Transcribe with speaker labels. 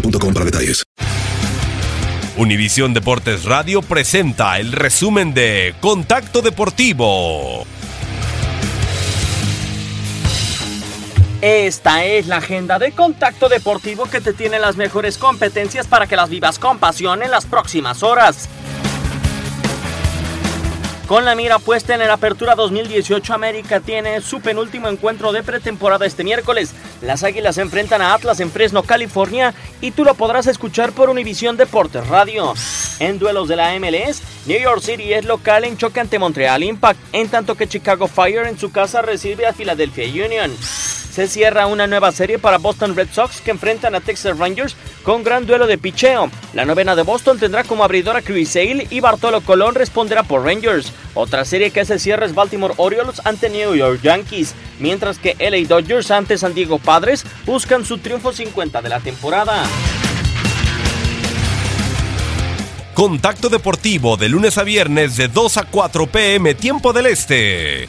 Speaker 1: boostmobile.com detalles.
Speaker 2: Univisión Deportes Radio presenta el resumen de Contacto Deportivo.
Speaker 3: Esta es la agenda de Contacto Deportivo que te tiene las mejores competencias para que las vivas con pasión en las próximas horas. Con la mira puesta en el Apertura 2018, América tiene su penúltimo encuentro de pretemporada este miércoles. Las Águilas enfrentan a Atlas en Fresno, California, y tú lo podrás escuchar por Univisión Deportes Radio. En duelos de la MLS, New York City es local en choque ante Montreal Impact, en tanto que Chicago Fire en su casa recibe a Philadelphia Union. Se cierra una nueva serie para Boston Red Sox que enfrentan a Texas Rangers con gran duelo de picheo. La novena de Boston tendrá como abridor a Chris Sale y Bartolo Colón responderá por Rangers. Otra serie que se cierra es Baltimore Orioles ante New York Yankees, mientras que LA Dodgers ante San Diego Padres buscan su triunfo 50 de la temporada.
Speaker 2: Contacto Deportivo de lunes a viernes de 2 a 4 pm tiempo del Este.